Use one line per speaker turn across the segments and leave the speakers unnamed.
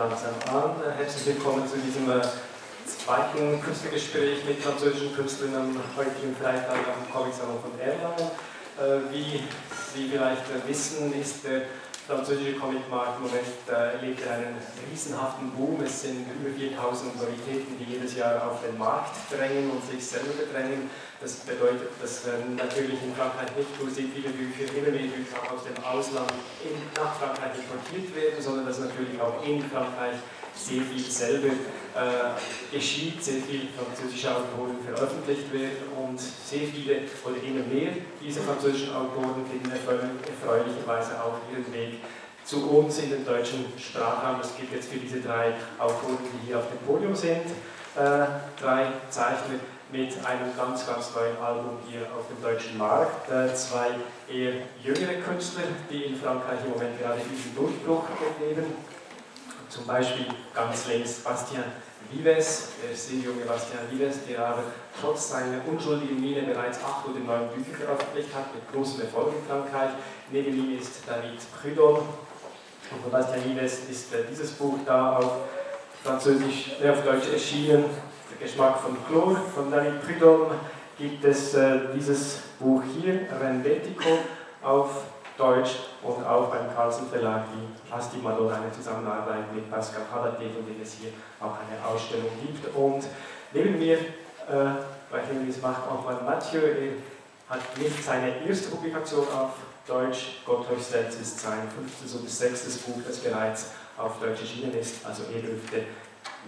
langsam an. Herzlich willkommen zu diesem äh, zweiten Künstlergespräch mit französischen Künstlern am heutigen Freitag am Comic-Salon von Erlangen. Äh, wie Sie vielleicht äh, wissen, ist der französische Comicmarkt im Moment erlebt einen riesenhaften Boom. Es sind über 4000 Novalitäten, die jedes Jahr auf den Markt drängen und sich selber bedrängen. Das bedeutet, dass natürlich in Frankreich nicht nur sehr viele Bücher, immer mehr Bücher aus dem Ausland nach Frankreich importiert werden, sondern dass natürlich auch in Frankreich sehr viel selber äh, geschieht, sehr viele französische Autoren veröffentlicht werden und sehr viele oder immer mehr dieser französischen Autoren finden erfreulicherweise auch ihren Weg zu uns in den deutschen Sprachraum. Es gibt jetzt für diese drei Autoren, die hier auf dem Podium sind, äh, drei Zeichner mit einem ganz, ganz neuen Album hier auf dem deutschen Markt. Äh, zwei eher jüngere Künstler, die in Frankreich im Moment gerade diesen Durchbruch erleben. Zum Beispiel ganz links Bastien Vives, der sehr junge Bastien Vives, der aber trotz seiner unschuldigen Miene bereits acht oder neun Bücher veröffentlicht hat, mit großem Erfolg in Frankreich. Neben ihm ist David Prudhomme. Und von Bastien Vives ist äh, dieses Buch da auf Französisch, äh, auf Deutsch erschienen Geschmack von Chlor von David Prudhomme gibt es äh, dieses Buch hier, Rendetico, auf Deutsch und auch beim Carlsen Verlag, die Asti Madonna, eine Zusammenarbeit mit Pascal Habate, von dem es hier auch eine Ausstellung gibt. Und neben mir, äh, bei dem es macht auch mal Mathieu, er hat nicht seine erste Publikation auf Deutsch, Gott euch selbst ist sein fünftes und sechstes Buch, das bereits auf Deutsch erschienen ist, also er dürfte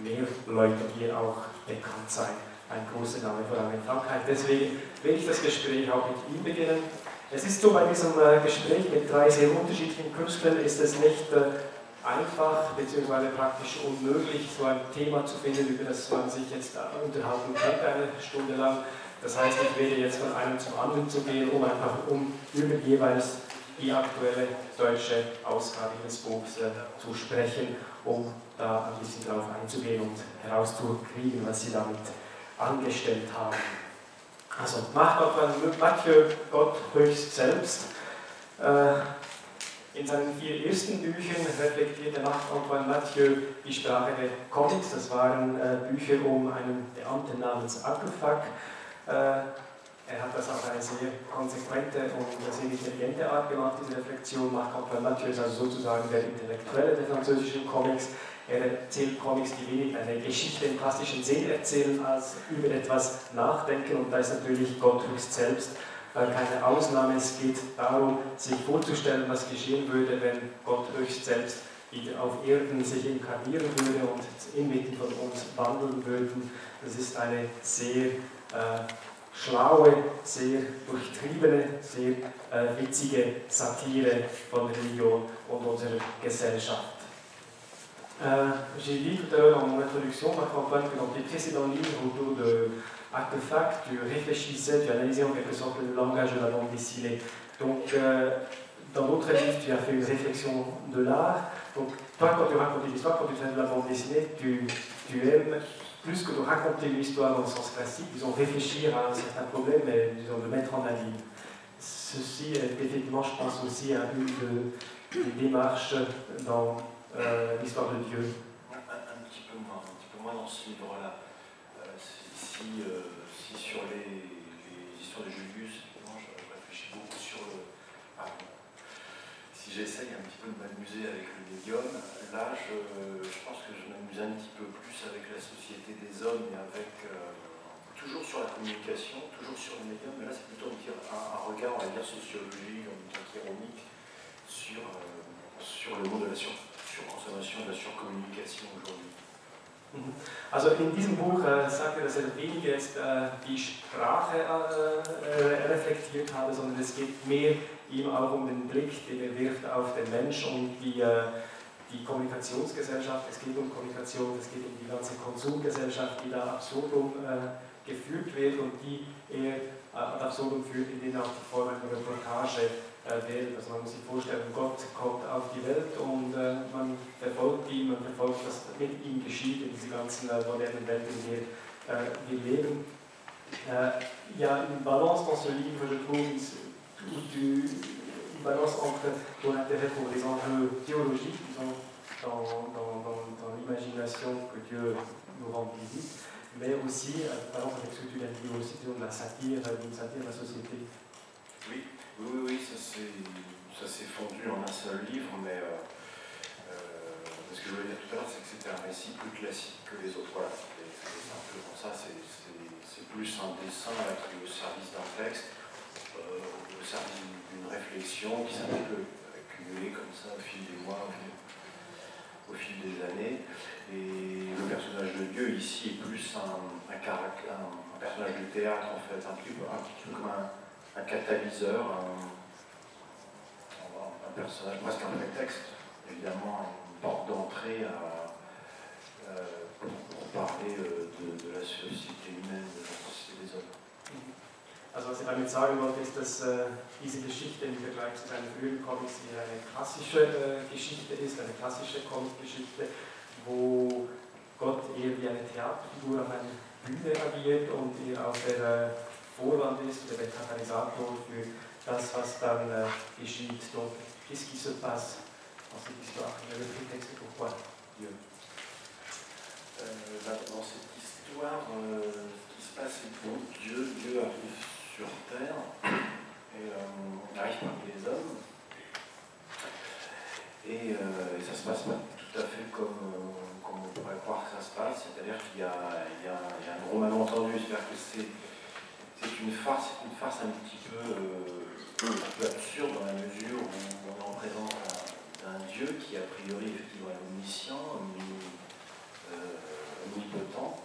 mehr Leute hier auch bekannt sein. Ein großer Name, vor allem in Frankreich. Deswegen will ich das Gespräch auch mit ihm beginnen. Es ist so, bei diesem äh, Gespräch mit drei sehr unterschiedlichen Künstlern ist es nicht äh, einfach bzw. praktisch unmöglich, so ein Thema zu finden, über das man sich jetzt äh, unterhalten könnte, eine Stunde lang. Das heißt, ich werde jetzt von einem zum anderen zu gehen, um einfach um über jeweils die aktuelle deutsche Ausgabe des Buchs äh, zu sprechen, um da ein bisschen darauf einzugehen und herauszukriegen, was sie damit angestellt haben. Also Mathieu Gott höchst selbst. Äh, in seinen vier ersten Büchern reflektierte Marc-Antoine Mathieu die Sprache der Comics. Das waren äh, Bücher um einen Beamten namens Ackelfuck. Äh, er hat das auf eine sehr konsequente und sehr intelligente Art gemacht, diese Reflexion. Marc-Antoine Mathieu ist also sozusagen der Intellektuelle der französischen Comics. Er erzählt Comics, die wenig eine Geschichte im klassischen Sinn erzählen, als über etwas nachdenken. Und da ist natürlich Gott höchst selbst keine Ausnahme. Es geht darum, sich vorzustellen, was geschehen würde, wenn Gott höchst selbst wieder auf Erden sich inkarnieren würde und inmitten von uns wandeln würden. Das ist eine sehr äh, schlaue, sehr durchtriebene, sehr äh, witzige Satire von Religion und unserer Gesellschaft. Euh, J'ai dit tout à l'heure dans mon introduction, Marc-Antoine, que dans tes précédents livres autour de Artefact, tu réfléchissais, tu analysais en quelque sorte le langage de la bande dessinée. Donc, euh, dans d'autres livres, tu as fait une réflexion de l'art. Donc, toi, quand tu racontes une histoire, quand tu fais de la bande dessinée, tu, tu aimes plus que de raconter une histoire dans le sens classique, disons réfléchir à un certain problème et disons, le mettre en avis. Ceci est effectivement, je pense aussi, à une des démarches dans euh, l'histoire de Dieu.
Un, petit peu moins, un petit peu moins dans ce livre-là. Euh, si, euh, si, sur les, histoires de Julius, je réfléchis beaucoup sur le. Si j'essaye un petit peu de m'amuser avec le médium, là je, je pense que je m'amuse un petit peu plus avec la société des hommes et avec. Euh, toujours sur la communication, toujours sur le médium, mais là c'est plutôt un, un, regard, on va dire, sociologique, temps ironique, sur, euh, sur le monde de la surconsommation, de la surcommunication aujourd'hui.
Also in diesem Buch äh, sagt er, dass er weniger jetzt äh, die Sprache äh, reflektiert habe, sondern es geht mehr ihm auch um den Blick, den er wirft auf den Mensch und die, äh, die Kommunikationsgesellschaft. Es geht um Kommunikation, es geht um die ganze Konsumgesellschaft, die da absurdum äh, geführt wird und die er ad absurdum führt, indem auch die Form einer Reportage äh, wählt. Also man muss sich vorstellen, Gott kommt auf die Welt und äh, man verfolgt ihn, man verfolgt, was mit ihm geschieht in dieser ganzen äh, modernen Welt, in der äh, wir leben. il y une balance dans ce livre, je trouve, une balance entre ton intérêt pour les enjeux théologiques, disons, dans, l'imagination que Dieu nous rend visite, mais aussi, euh, exemple, avec ce que tu as dit aussi, de la satire, d'une satire de la société.
Oui, oui, oui, ça s'est fondu en un seul livre, mais euh, euh, ce que je voulais dire tout à l'heure, c'est que c'était un récit plus classique que les autres. Voilà, c'est un peu comme ça, c'est plus un dessin avec le service d'un texte, euh, au service d'une qui s'est un peu accumulée comme ça au fil des mois, au fil des années. Et le personnage de Dieu ici est plus un, personnage de théâtre en fait, un petit peu, comme un, catalyseur, un, personnage, presque un prétexte, évidemment, une porte d'entrée euh, pour, parler euh, de, la société humaine, de la société des hommes.
Also was ich damit sagen wollte, ist, dass äh, diese Geschichte im Vergleich zu seinen früheren Comics eher eine klassische äh, Geschichte ist, eine klassische Comic-Geschichte, wo Gott eher wie eine Theaterfigur auf einer Bühne agiert und eher auch der äh, Vorwand ist der Katalysator für das, was dann äh, geschieht. Donc, qu'est-ce qui se passe dans cette histoire Le prétexte pourquoi Dieu
euh, Dans cette histoire, ce qui se passe, c'est que Dieu, Dieu arrive sur Terre et euh, arrive parmi les hommes. Et, euh, et, ça se passe pas tout à fait comme, euh, comme on pourrait croire que ça se passe, c'est-à-dire qu'il y, y, a un gros malentendu, c'est-à-dire que c'est une farce, une farce un petit peu, euh, peu absurde dans la mesure où on est en présence d'un Dieu qui a priori est omniscient, omnipotent,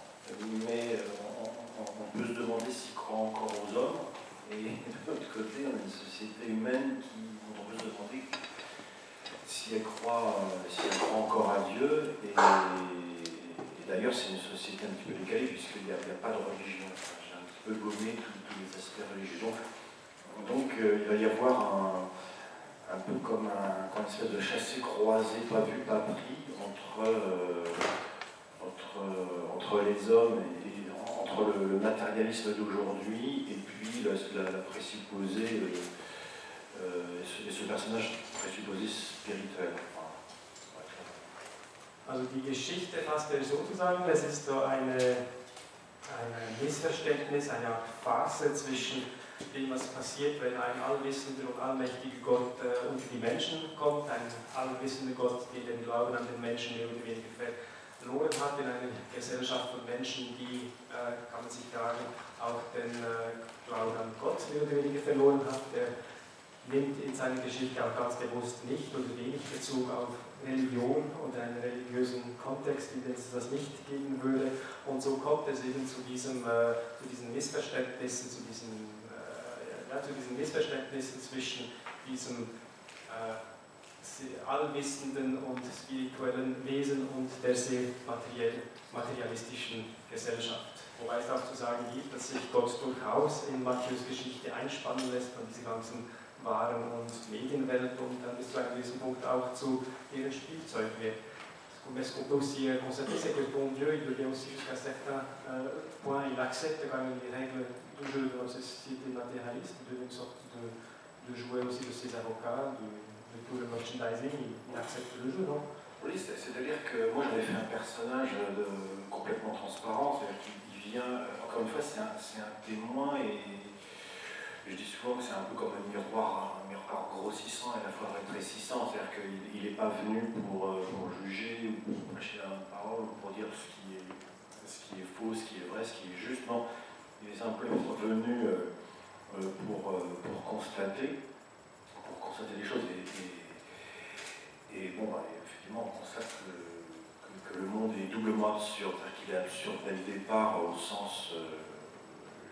mais on, peut se demander s'il croit encore aux hommes, et de l'autre côté, on a une société humaine qui, on peut se demander si elle croit, si elle croit encore à Dieu, et, d'ailleurs c'est une société un petit peu décalée puisqu'il n'y a, pas de religion. J'ai un petit peu gommé tous, les aspects religieux. Donc, euh, il va y avoir un, peu comme un, une espèce de chassé croisé, pas vu, pas pris, entre, euh, entre les hommes et, entre le, matérialisme d'aujourd'hui et puis la, la, présupposée, euh, euh, ce, ce, personnage présupposé spirituel.
Also die Geschichte fasst er so zusammen, es ist so eine, ein Missverständnis, eine Art Phase zwischen dem, was passiert, wenn ein allwissender und allmächtiger Gott äh, unter die Menschen kommt, ein allwissender Gott, der den Glauben an den Menschen mehr oder verloren hat in einer Gesellschaft von Menschen, die, äh, kann man sich sagen, auch den äh, Glauben an Gott mehr oder weniger verloren hat. Der nimmt in seiner Geschichte auch ganz bewusst nicht oder wenig Bezug auf Religion oder einen religiösen Kontext, in dem es das nicht geben würde. Und so kommt es eben zu, diesem, äh, zu diesen Missverständnissen, zu diesen, äh, ja, zu diesen Missverständnissen zwischen diesem äh, allwissenden und spirituellen Wesen und der sehr materialistischen Gesellschaft. Wobei es auch zu sagen gibt, dass sich Gott durchaus in Matthäus Geschichte einspannen lässt von dieser ganzen Waren- und Medienwelt und dann bis zu einem gewissen Punkt auch zu ihrem Spielzeug wird. Mais ce qu'on peut aussi constater, c'est que bon Dieu, il devient aussi jusqu'à certains euh, points, il accepte quand même les règles du jeu dans la société matérialiste, il devient une sorte de, de jouet aussi de ses avocats, de, de le merchandising, il, accepte le jeu, non?
Oui, c'est-à-dire que moi j'avais fait un personnage complètement transparent, c'est-à-dire qu'il vient, encore une fois, c'est un, témoin et je dis souvent que c'est un peu comme un miroir, un miroir grossissant et à la fois rétrécissant, c'est-à-dire qu'il n'est pas venu pour, euh, pour, juger ou pour prêcher la parole ou pour dire ce qui, est, faux, ce qui est vrai, ce qui est juste, non, il est simplement venu euh, euh, pour, constater des choses. Et, et, bon, bah, effectivement, on constate que, que, le monde est doublement absurde, c'est-à-dire qu'il est absurde au sens, euh,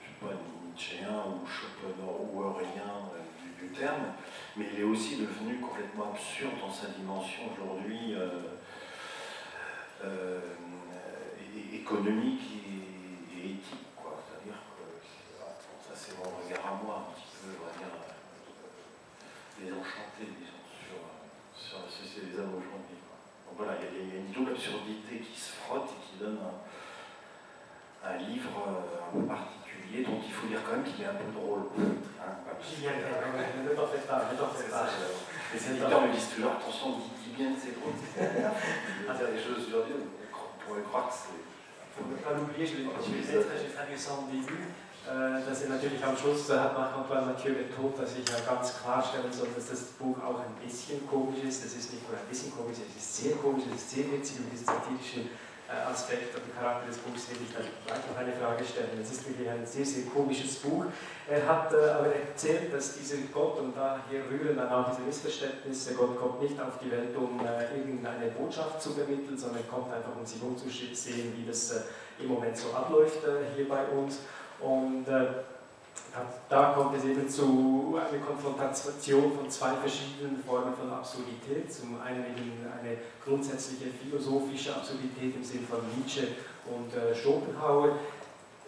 je sais pas, nietzschéen ou schopenhauerien euh, du, du, terme, mais il est aussi devenu complètement absurde dans sa dimension aujourd'hui euh, euh, économique et, éthique. C'est-à-dire que, ça c'est mon regard à moi, un petit peu, désenchanté, disons, sur, sur la société des hommes aujourd'hui. Donc voilà, il y, a une double absurdité qui se frotte et qui donne un, un livre euh, un peu particulier dont il faut dire quand même qu'il est un peu drôle. Hein,
ne t'en fais pas, ne t'en fais pas.
Les éditeurs me disent toujours attention, dis, bien que c'est drôle. dire des choses sur Dieu, pourrait croire que c'est.
Pour ne pas l'oublier, je mettre, j'ai frère ça au début, äh, dass er natürlich am Schluss äh, hat Marc-Antoine Mathieu betont, dass ich ja ganz klarstellen soll, dass das Buch auch ein bisschen komisch ist. Es ist nicht nur ein bisschen komisch, es ist sehr komisch, es ist sehr witzig und dieses satirische äh, Aspekt und Charakter des Buches will ich dann gleich noch eine Frage stellen. Es ist wirklich ein sehr, sehr komisches Buch. Er hat äh, aber erzählt, dass dieser Gott, und daher rühren dann auch diese Missverständnisse, Gott kommt nicht auf die Welt, um äh, irgendeine Botschaft zu vermitteln, sondern kommt einfach, um sich umzusehen, wie das im Moment so abläuft hier bei uns. Und da kommt es eben zu einer Konfrontation von zwei verschiedenen Formen von Absurdität. Zum einen eben eine grundsätzliche philosophische Absurdität im Sinn von Nietzsche und äh, Schopenhauer,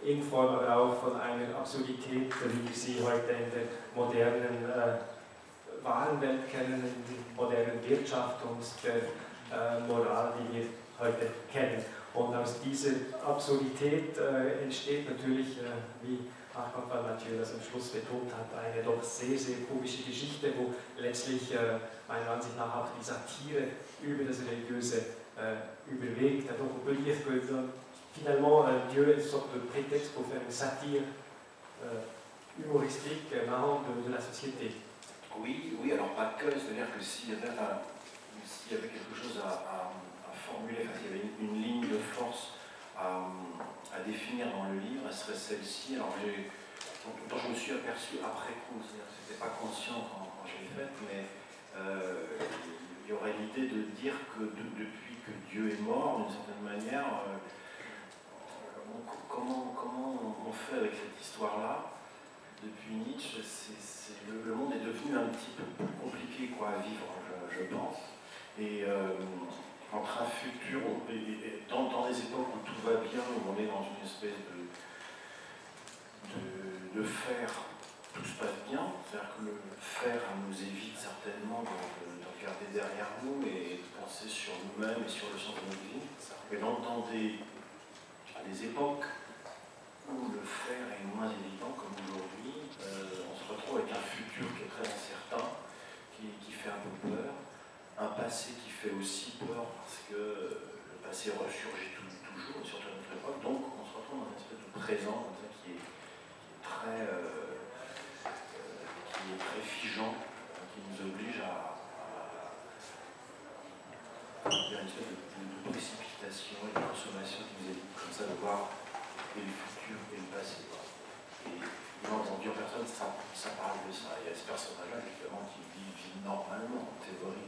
in Form aber auch von einer Absurdität, wie wir sie heute in der modernen äh, Warenwelt kennen, in der modernen Wirtschaft und der äh, Moral, die wir heute kennen. Und aus dieser Absurdität äh, entsteht natürlich, äh, wie Mathieu das am Schluss betont hat, eine doch sehr, sehr komische Geschichte, wo letztlich äh, meiner Ansicht nach auch die Satire über das Religiöse äh, überwiegt. Donc on peut dire que finalement euh, Dieu est une sorte de prétexte pour faire une satire euh, humoristique, marrante de, de, la société.
Oui, oui, alors pas que, c'est-à-dire que s'il y, avait, y avait quelque chose à, à, à formuler, s'il y avait une, une ligne de force à, à définir dans le livre, serait celle-ci. Alors je me suis aperçu après coup, c'est-à-dire pas conscient quand, quand faite, mais euh, il y aurait l'idée de dire que de, depuis que Dieu est mort, d'une certaine manière, euh, comment, comment on fait avec cette histoire-là? Depuis Nietzsche, le, monde est devenu un petit peu plus compliqué quoi, à vivre, je, je pense. Et euh, un futur, dans, dans, des époques où tout va bien, où on est dans une espèce de, de, faire, tout se passe bien, c'est-à-dire que le faire nous évite certainement de, de, regarder derrière nous et de penser sur nous-mêmes et sur le sens de notre vie. Mais dans, dans des, des, époques où le faire est moins évident, comme aujourd'hui, euh, on se retrouve avec un futur qui est très incertain, qui, qui fait un peu peur un passé qui fait aussi ressurgit toujours, surtout à notre époque. Donc on se retrouve dans une espèce de présent comme ça, qui, est, très, euh, qui est très figeant, qui nous oblige à, une espèce de, précipitation et de consommation qui nous évite comme ça de voir et le futur et le passé. Et, bien entendu, en personne, ça, ça parle de ça. Il y a ce personnage-là, justement, qui vit, normalement, en théorie,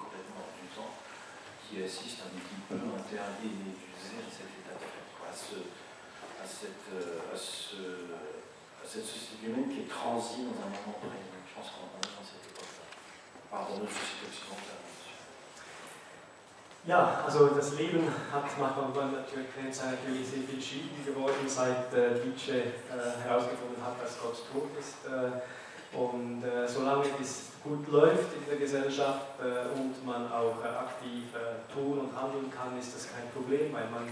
qui assiste un petit peu interdit et médusé à cet état de fait, à, ce, à, cette, à, ce, à cette société humaine qui est transie dans un moment présent. Je pense qu'on est dans cette époque-là, à notre société occidentale.
Ja, also das Leben hat nach natürlich sehr viel schwieriger geworden, seit äh, Nietzsche äh, herausgefunden hat, dass Gott tot ist. Äh, und äh, solange es gut läuft in der Gesellschaft äh, und man auch äh, aktiv äh, tun und handeln kann, ist das kein Problem, weil man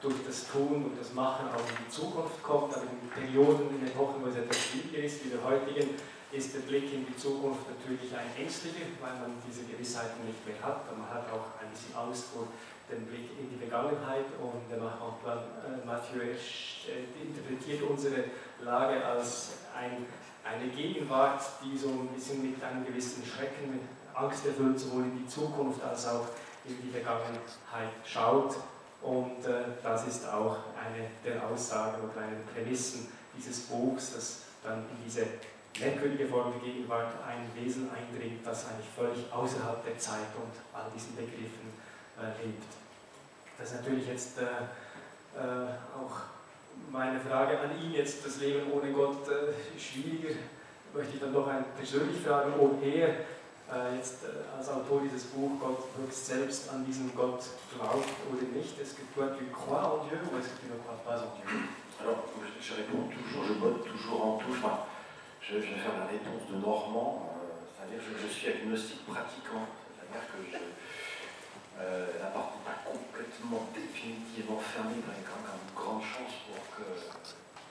durch das Tun und das Machen auch in die Zukunft kommt. Aber in Perioden, in Epochen, wo es etwas schwieriger ist, wie der heutigen, ist der Blick in die Zukunft natürlich ein ängstlicher, weil man diese Gewissheiten nicht mehr hat. Und man hat auch ein bisschen Angst vor dem Blick in die Vergangenheit. Und der Marc-Antoine Mathieu interpretiert unsere Lage als ein eine Gegenwart, die so ein bisschen mit einem gewissen Schrecken, mit Angst erfüllt, sowohl in die Zukunft als auch in die Vergangenheit schaut. Und äh, das ist auch eine der Aussagen oder eine der Prämissen dieses Buchs, dass dann in diese merkwürdige Form der Gegenwart ein Wesen eindringt, das eigentlich völlig außerhalb der Zeit und all diesen Begriffen äh, lebt. Das ist natürlich jetzt äh, äh auch meine Frage an ihn jetzt, das Leben ohne Gott äh, schwieriger, möchte ich dann doch ein, persönlich fragen, ob er äh, jetzt äh, als Autor dieses Buch Gott höchst selbst an diesen Gott glaubt oder nicht. Est-ce que toi tu crois en Dieu ou est-ce que tu ne crois pas en Dieu
Alors, je réponds toujours, je botte toujours en touche. Enfin, je, vais faire la réponse de Normand, euh, c'est-à-dire que je, je, suis agnostique pratiquant, c'est-à-dire que je, la porte n'est pas complètement définitivement fermée, il y a quand même une grande chance pour qu'il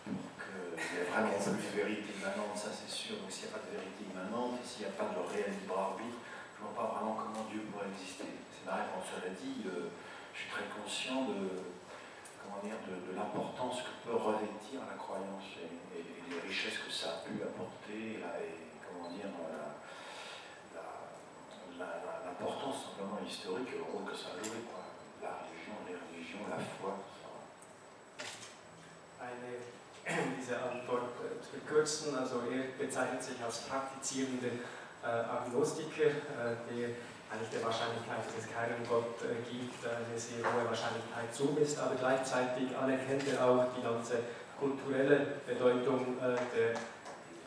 y ait vraiment une vérité immanente, ça c'est sûr. Mais s'il n'y a pas de vérité immanente et s'il n'y a pas de réel libre arbitre, je ne vois pas vraiment comment Dieu pourrait exister. C'est ma réponse. Cela dit, euh, je suis très conscient de, dire, de, l'importance que peut revêtir la croyance et, les richesses que ça a pu apporter et, comment dire, l'importance simplement historique et le rôle que ça a joué, quoi. la religion, les religions, la foi.
Eine, diese Antwort äh, zu verkürzen, also er bezeichnet sich als praktizierender äh, Agnostiker, äh, der eigentlich der Wahrscheinlichkeit, dass es keinen Gott äh, gibt, eine sehr hohe Wahrscheinlichkeit zumisst, aber gleichzeitig anerkennt er auch die ganze kulturelle Bedeutung äh, der,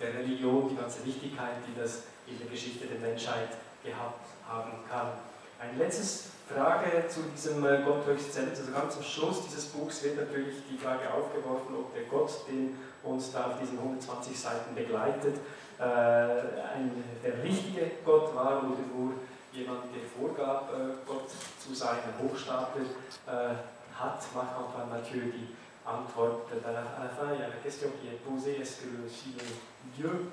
der Religion, die ganze Wichtigkeit, die das in der Geschichte der Menschheit gehabt haben kann. Eine letzte Frage zu diesem äh, Gott höchst selbst. Also ganz am Schluss dieses Buchs wird natürlich die Frage aufgeworfen, ob der Gott, den uns da auf diesen 120 Seiten begleitet, ein, der richtige Gott war oder nur jemand, der vorgab, äh, Gott zu sein, ein Hochstapler, äh, hat Marc-Antoine Mathieu die Antwort. À à la fin, il y a la question qui est posée est-ce que le Dieu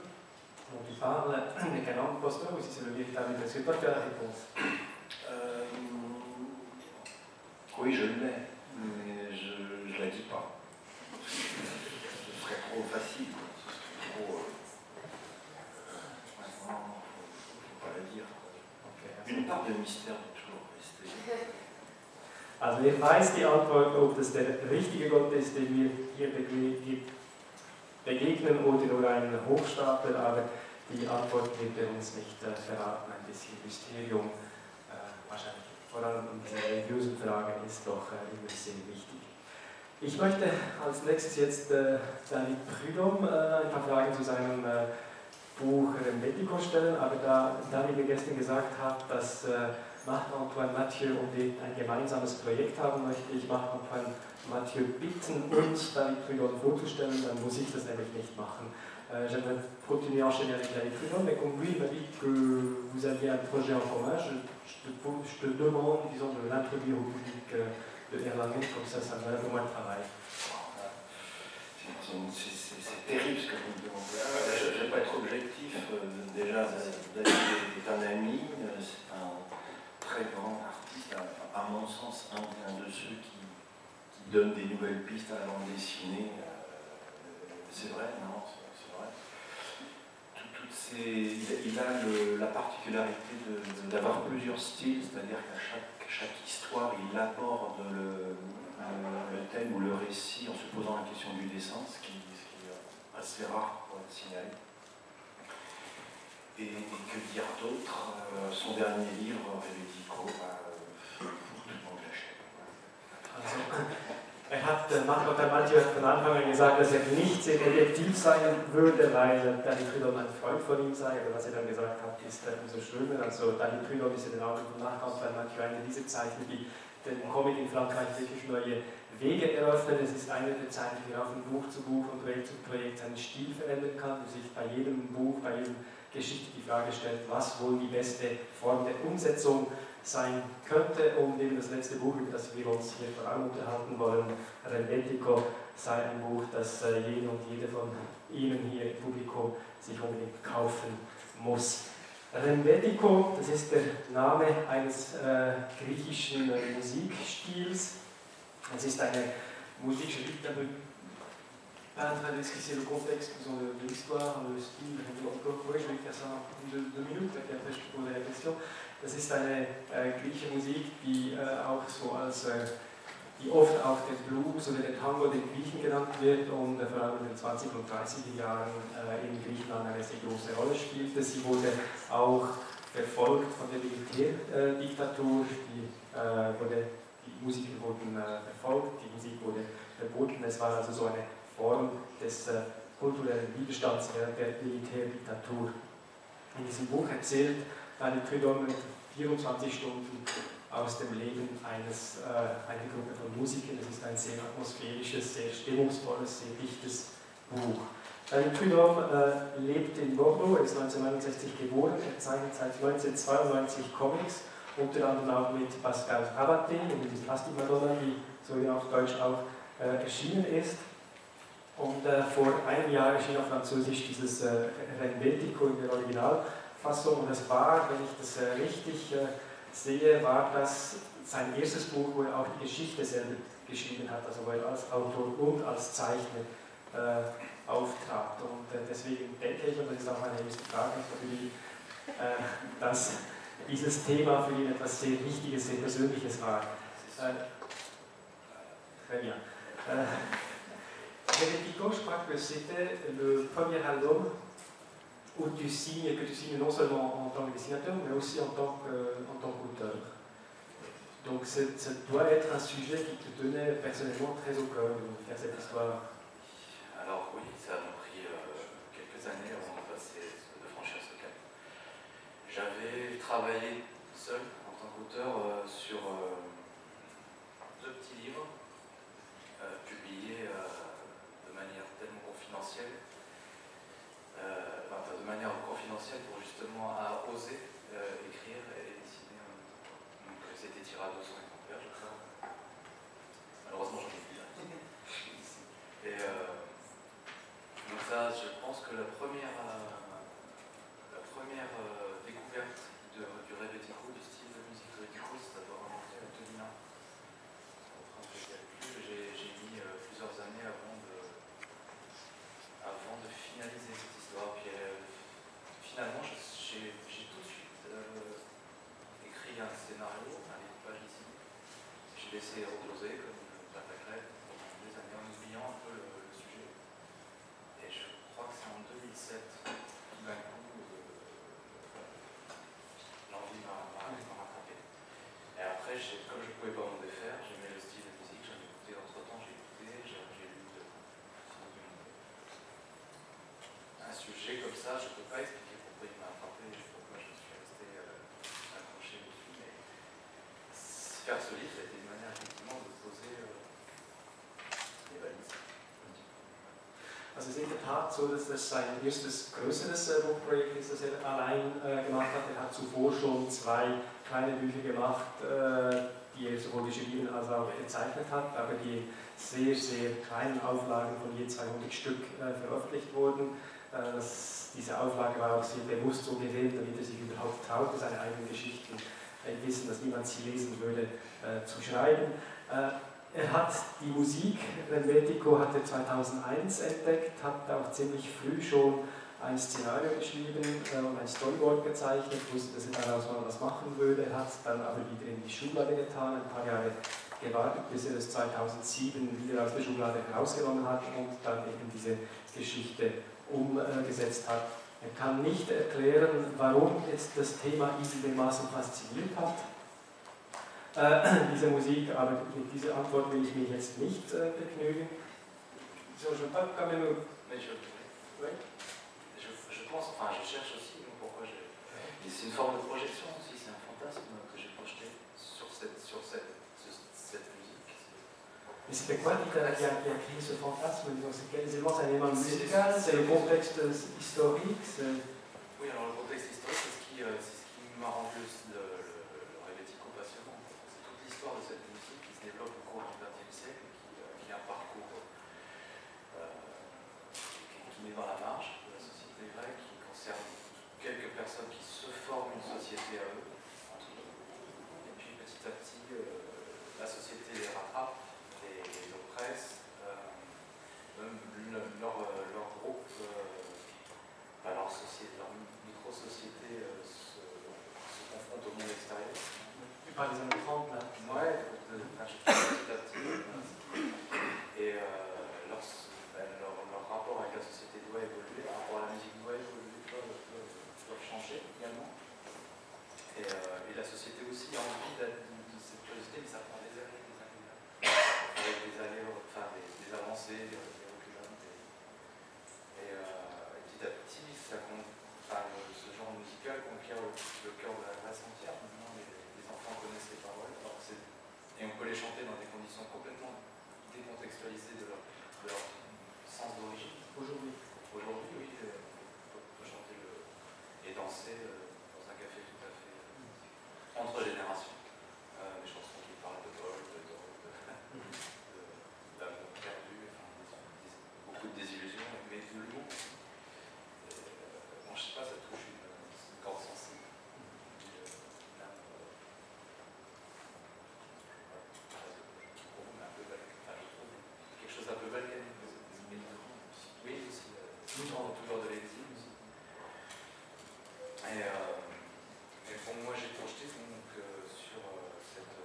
dont il parle n'est qu'un imposteur ou si c'est le véritable Est-ce que toi tu as la réponse
euh, Oui, je l'ai, mais je ne la dis pas. Ce serait trop facile, ce serait trop. Euh, ne faut pas la dire. Une part de mystère wird toujours rester.
Also er weiß die Antwort, ob das der richtige Gott ist, den wir hier begegnen oder nur ein Hochstapler, aber die Antwort wird uns nicht äh, verraten. Ein bisschen Mysterium äh, wahrscheinlich. Vor allem in diesen religiösen Fragen ist doch äh, immer sehr wichtig. Ich möchte als nächstes jetzt äh, David Prudhomme äh, ein paar Fragen zu seinem äh, Buch Medico stellen, aber da mir gestern gesagt hat, dass äh, Marc-Antoine Mathieu und ich ein gemeinsames Projekt haben möchte, ich Marc-Antoine Mathieu bitten, uns David Prudhomme vorzustellen, dann muss ich das nämlich nicht machen. Euh, J'aimerais continuer à enchaîner avec David Prudhomme, mais comme lui m'a dit que vous aviez un projet en commun, je, je, te, je te, demande, disons, de l'introduire au public euh, de Erlangen, comme ça, ça me donne moins de travail.
C'est terrible ce que vous me demandez. Je ne vais pas être objectif. Euh, déjà, David est un ami, euh, c'est un très grand artiste, à, mon sens, un, de ceux qui, qui donne des nouvelles pistes à la bande dessinée. Euh, c'est vrai, non, c'est vrai. il a la particularité d'avoir plusieurs styles, c'est-à-dire qu'à chaque, histoire, il aborde le, thème ou le récit en se posant la question du dessin, ce qui, est assez rare pour être signalé. Et, que dire d'autre euh, Son dernier livre, Révédico, bah, tout le monde l'achète.
Er hat, Marco Tamalti hat von Anfang an gesagt, dass er nicht sehr objektiv sein würde, weil Danny Prudhomme ein Freund von ihm sei, aber was er dann gesagt hat, ist umso schöner. Also Danny Prudhomme ist in den Augen von Marco Tamalti eine dieser Zeichen, die den Comic in Frankreich wirklich neue Wege eröffnen. Es ist eine der Zeiten, die auch von Buch zu Buch und Projekt zu Projekt seinen Stil verändern kann, die sich bei jedem Buch, bei jedem Geschichte die Frage stellt, was wohl die beste Form der Umsetzung sein könnte. Und eben das letzte Buch, über das wir uns hier vor allem unterhalten wollen, Rendetico, sei ein Buch, das äh, jede und jede von Ihnen hier im Publikum sich unbedingt kaufen muss. Rendetico, das ist der Name eines äh, griechischen Musikstils. Es ist eine Musik, vais pas esquisser le contexte de, l'histoire, le style, je vais faire ça en deux, deux minutes, et après je te poserai la question. Das ist eine äh, griechische Musik, die äh, auch so als, äh, die oft auch den Blues oder den Tango den Griechen genannt wird und äh, vor allem in den 20 und 30er Jahren äh, in Griechenland eine sehr große Rolle spielte. Sie wurde auch verfolgt von der Militärdiktatur, die, äh, wurde, die Musiker wurden verfolgt, die Musik wurde verboten. Es war also so eine Form des kulturellen Widerstands während der Militärdiktatur. In diesem Buch erzählt Prudhomme mit 24 Stunden aus dem Leben eines, äh, einer Gruppe von Musikern. Das ist ein sehr atmosphärisches, sehr stimmungsvolles, sehr dichtes Buch. Daniel Prudhomme äh, lebt in er ist 1969 geboren, er zeichnet seit 1992 Comics, unter anderem auch mit Pascal Rabaté in diesem Plastik Madonna, die so wie auf Deutsch auch äh, erschienen ist. Und äh, vor einem Jahr erschien auf Französisch dieses äh, Renvetico in der Original Fassung. Und es war, wenn ich das äh, richtig äh, sehe, war das sein erstes Buch, wo er auch die Geschichte selber geschrieben hat, also wo er als Autor und als Zeichner äh, auftrat. Und äh, deswegen denke ich, und das ist auch meine erste Frage ihn, äh, dass dieses Thema für ihn etwas sehr Wichtiges, sehr Persönliches war. Äh, je crois que c'était le premier album où tu signes, que tu signes non seulement en tant que dessinateur, mais aussi en tant qu'auteur. Donc ça doit être un sujet qui te tenait personnellement très au cœur de faire cette histoire.
Alors oui, ça m'a pris euh, quelques années avant de, passer, de franchir ce cap. J'avais travaillé seul en tant qu'auteur euh, sur euh, deux petits livres publiés de manière tellement confidentielle, enfin, de manière confidentielle pour justement à oser écrire et dessiner. Donc c'était tiré à 200 exemplaires, je crois. Malheureusement, j'en ai plus. Et donc ça, je pense que la première, la première découverte de, du Rebetiko, du style de musique Rebetiko, ça doit remonter à 2001. J'ai mis plusieurs années avant de, avant de finaliser cette histoire. Puis finalement, j'ai tout de suite écrit un scénario, un livre pas ici. Laissé reposer comme à crêpe pendant des années en oubliant un peu le, sujet. Et je crois que c'est en 2007, tout d'un coup, l'envie m'a rattrapé. Et après, comme je ne pouvais pas m'en défaire, j'aimais le style de musique, j'en écouté entre temps, j'ai écouté, j'ai lu un sujet comme ça, je ne peux pas expliquer faire ce livre, c'était une manière effectivement de poser euh, les valises.
Also es ist in der Tat so, dass das sein erstes größeres äh, Buchprojekt ist, das er allein äh, gemacht hat. Er hat zuvor schon zwei kleine Bücher gemacht, äh, die er sowohl geschrieben als auch gezeichnet hat, aber die sehr, sehr kleinen Auflagen von je 200 Stück äh, veröffentlicht wurden. Äh, das, diese Auflage war auch sehr bewusst so gewählt, damit er sich überhaupt traute, seine eigenen Geschichten im Wissen, dass niemand sie lesen würde, äh, zu schreiben. Er hat die Musik, Renvetico hat er 2001 entdeckt, hat auch ziemlich früh schon ein Szenario geschrieben äh, und ein Storyboard gezeichnet, wusste, dass er daraus mal was machen würde, hat dann aber wieder in die Schublade getan, ein paar Jahre gewartet, bis er es 2007 wieder aus der Schublade herausgenommen hat und dann eben diese Geschichte umgesetzt hat. Er kann nicht erklären, warum jetzt das Thema ihn dermaßen fasziniert hat äh, dieser Musik, aber mit dieser Antwort will ich mich jetzt nicht äh, begnügen. So, je pas quand même.
Mais je, oui. je, je pense, enfin, je cherche aussi pourquoi j'ai. C'est une forme de projection aussi, c'est un fantasme que j'ai projeté sur cette, sur cette.
Mais c'était quoi qui a, qui, a, qui a créé ce fantasme C'est quel élément C'est un élément musical C'est le contexte historique
Oui, alors le contexte historique, c'est ce qui, euh, ce qui m'a rendu le, le, le Rebetiko passionnant. C'est toute l'histoire de cette musique qui se développe au cours du XXe siècle, qui, euh, qui a un parcours euh, qui, qui met dans la marge de la société grecque, qui concerne quelques personnes qui se forment une société à eux. Et puis petit à petit, euh, la société les rattrape, société euh, se, confronte au monde extérieur. Par les écrans contextualisée de leur de des Oui, aussi. Euh, toujours de l'exil aussi. Euh, et, pour moi, j'ai projeté donc, euh, sur cette,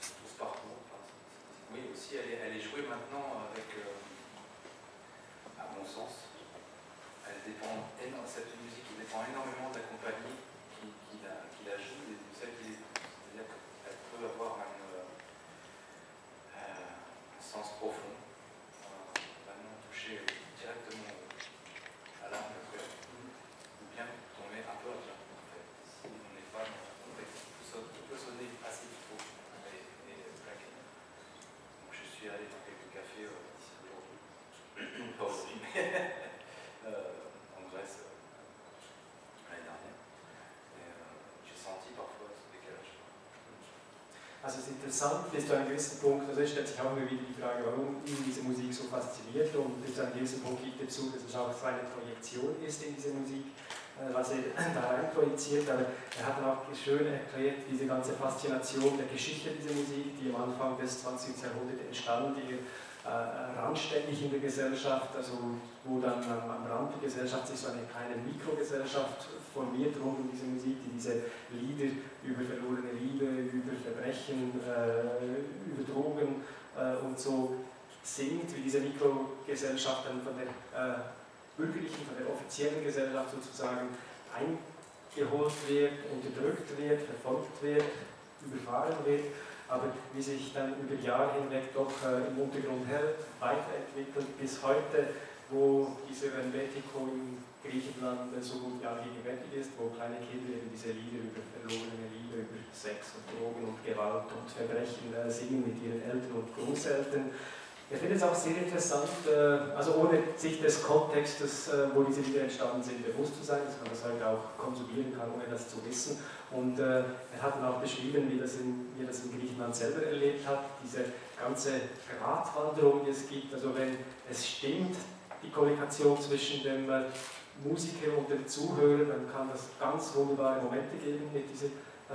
tout ce parcours. Oui, aussi, elle est, jouée maintenant avec, à mon sens, elle dépend cette musique dépend énormément de la compagnie qui, la, joue et de celle qui avoir sens profond,
Also es ist interessant, bis zu einem gewissen Punkt, also stellt sich auch immer wieder die Frage, warum ihn diese Musik so fasziniert und bis zu einem gewissen Punkt gibt er zu, dass es auch so eine Projektion ist in diese Musik, äh, was er da rein projiziert, aber er hat dann auch schön erklärt, diese ganze Faszination der Geschichte dieser Musik, die am Anfang des 20. Jahrhunderts entstand, die äh, randständig in der Gesellschaft, also wo dann am, am Rand der Gesellschaft sich so eine kleine Mikrogesellschaft formiert rund um diese Musik, die diese Lieder über verlorene Liebe, über Verbrechen, äh, über Drogen äh, und so singt, wie diese Mikrogesellschaft dann von der äh, bürgerlichen, von der offiziellen Gesellschaft sozusagen eingeholt wird, unterdrückt wird, verfolgt wird, überfahren wird, aber wie sich dann über Jahre hinweg doch äh, im Untergrund hält, weiterentwickelt bis heute, wo dieser Helvetico in Griechenland so gut ja, gegenwärtig ist, wo kleine Kinder eben diese Lieder über verlorene Liebe, über Sex und Drogen und Gewalt und Verbrechen äh, singen mit ihren Eltern und Großeltern. Ich finde es auch sehr interessant, äh, also ohne sich des Kontextes, äh, wo diese Lieder entstanden sind, bewusst zu sein, dass man das heute auch konsumieren kann, ohne das zu wissen. Und äh, er hat dann auch beschrieben, wie, das in, wie das in Griechenland selber erlebt hat, diese ganze Gratwanderung, die es gibt. Also wenn es stimmt, die Kommunikation zwischen dem Musiker und dem Zuhörer, dann kann das ganz wunderbare Momente geben mit dieser,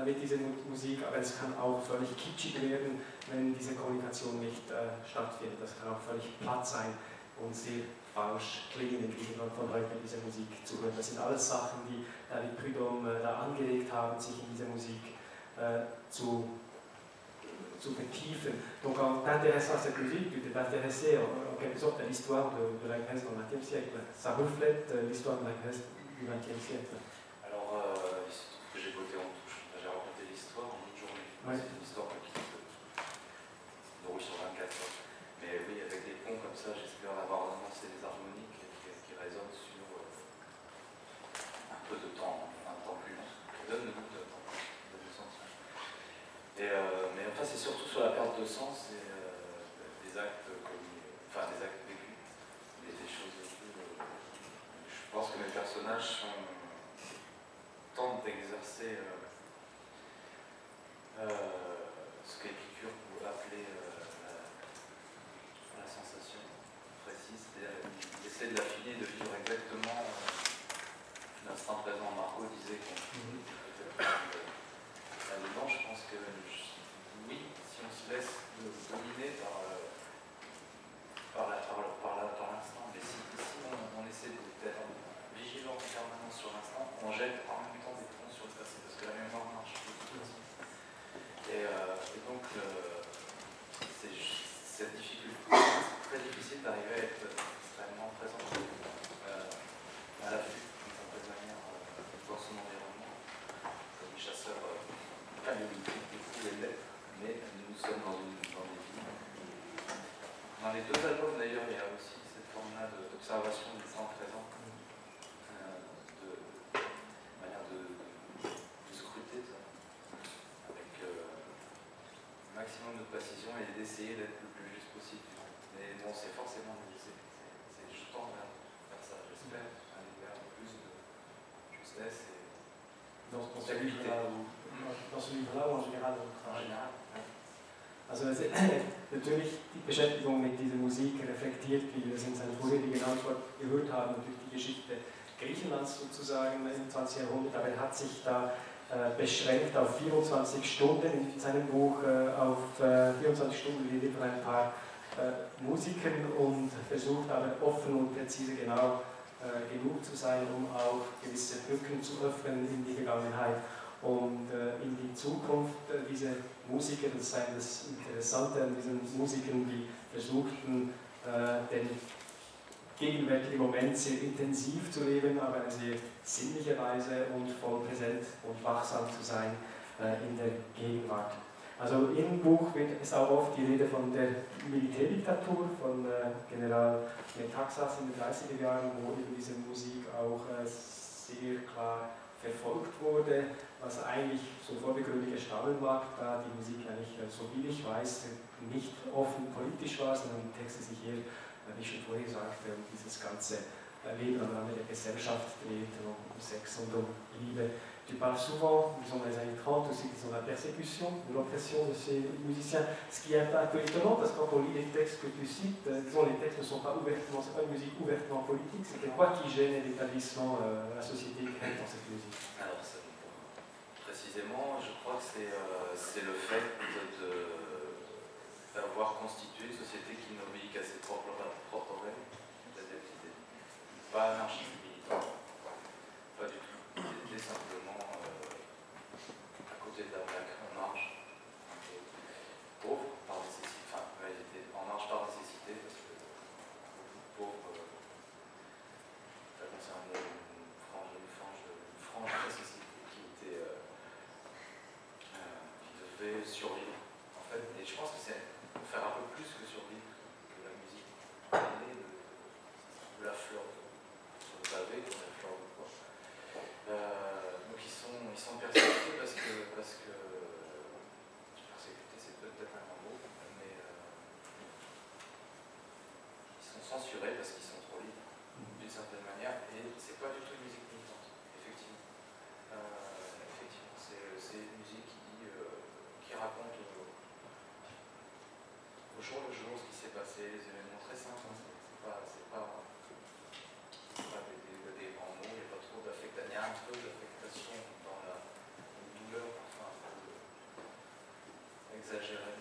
mit dieser Mu- Musik, aber es kann auch völlig kitschig werden, wenn diese Kommunikation nicht äh, stattfindet. Das kann auch völlig platt sein und sehr falsch klingen in Griechenland von heute diese Musik zu hören. Das sind alles Sachen, die David Prudhomme äh, da angeregt haben, sich in dieser Musik äh, zu, zu vertiefen. Donc en t'intéressant à cette musique, tu t'es intéressé en, en quelque sorte à l'histoire de, de la Grèce au XXe siècle. Ça reflète euh, l'histoire de la Grèce du XXe siècle.
C'est une histoire qui se déroule sur 24 heures. Mais oui, avec des ponts comme ça, j'espère avoir annoncé des harmoniques qui, résonnent sur euh, un peu de temps, un temps plus long. Donne le goût de temps, de sens. Et, euh, mais enfin, c'est surtout sur la perte de sens et euh, des actes enfin des actes vécus, des, des choses je pense que mes personnages sont, tentent d'exercer ce qu'Épicure pourrait appeler euh, la, la sensation précise, c'est-à-dire il essaie de l'affiner, de vivre exactement euh, l'instant présent. Marco disait qu'on là-dedans, je pense que oui, si on se laisse dominer par, euh, par, l'instant, mais si, si on, on essaie d'être vigilant en permanence sur l'instant, on jette en même temps des ponts sur le passé, parce que la mémoire marche. Et, euh, et donc, euh, c'est cette difficulté, c'est très difficile d'arriver à être extrêmement présent euh, à l'affût, d'une certaine manière, dans son environnement, comme les chasseurs paléolithiques, coup, les l'être, mais nous sommes dans, une, des villes. Dans les deux albums, d'ailleurs, il y a aussi cette forme-là d'observation du temps présent, précision et d'essayer d'être le plus juste possible. Mais bon, c'est forcément c'est, c'est, je tends vers, vers ça, j'espère, aller vers plus de justesse et
Dans, dans ce livre-là, ou- dans ce livre-là ou en général
en général.
Also es, natürlich die Beschäftigung mit dieser Musik reflektiert, wie wir es in seiner vorherigen Antwort gehört haben, natürlich die Geschichte Griechenlands sozusagen im 20. Jahrhundert, aber er hat sich da beschränkt auf 24 Stunden in seinem Buch, äh, auf äh, 24 Stunden Rede von ein paar äh, Musikern und versucht aber offen und präzise genau äh, genug zu sein, um auch gewisse Brücken zu öffnen in die Vergangenheit. und äh, in die Zukunft äh, diese Musiker, das sei das Interessante an diesen Musikern, die versuchten, äh, den gegenwärtigen Moment sehr intensiv zu leben, aber eine sehr sinnliche Weise und voll präsent und wachsam zu sein in der Gegenwart. Also im Buch ist auch oft die Rede von der Militärdiktatur von General Metaxas in den 30er Jahren, wo eben diese Musik auch sehr klar verfolgt wurde, was eigentlich so vordergründig erstaunen mag, da die Musik eigentlich, so wie ich weiß, nicht offen politisch war, sondern die Texte sich eher, wie schon sagte, um dieses ganze der Gesellschaft drehten, um Sex und um Liebe. Tu parles souvent, disons dans les années 30 aussi, disons la persécution, de l'oppression de ces musiciens, ce qui est un peu étonnant parce que quand on lit les textes que tu cites, disons les textes ne sont pas ouvertement, c'est pas une musique ouvertement politique, c'était quoi qui gênait l'établissement, euh, la société dans cette musique
Alors, précisément, je crois que c'est euh, le fait d'avoir constitué une société qui n'obéit qu'à ses propres, pas anarchiste militant, pas du tout. C'était simplement euh, à côté de la plaque, en marche, pauvre par nécessité, enfin, ils étaient en marche par nécessité, parce que pauvre, euh, ça concerne une frange, une frange, une frange de la société qui était euh, devait survivre. En fait, et je pense que c'est faire un peu plus que survivre que la musique. Elle est de, de la fleur sur le pavé, de la fleur de quoi. Euh, donc ils sont, ils sont persécutés parce que, parce que persécutés c'est peut-être un grand mot, mais euh, ils sont parce qu'ils sont trop libres d'une certaine manière et c'est pas du tout une musique militante, effectivement. Euh, effectivement, c'est une musique qui euh, qui raconte au, jour le jour ce qui s'est passé, les événements très simples. Hein, c'est pas, pas, des, des, grands mots, il n'y a pas trop d'affectation. Il y a un peu d'affectation dans la douleur, parfois un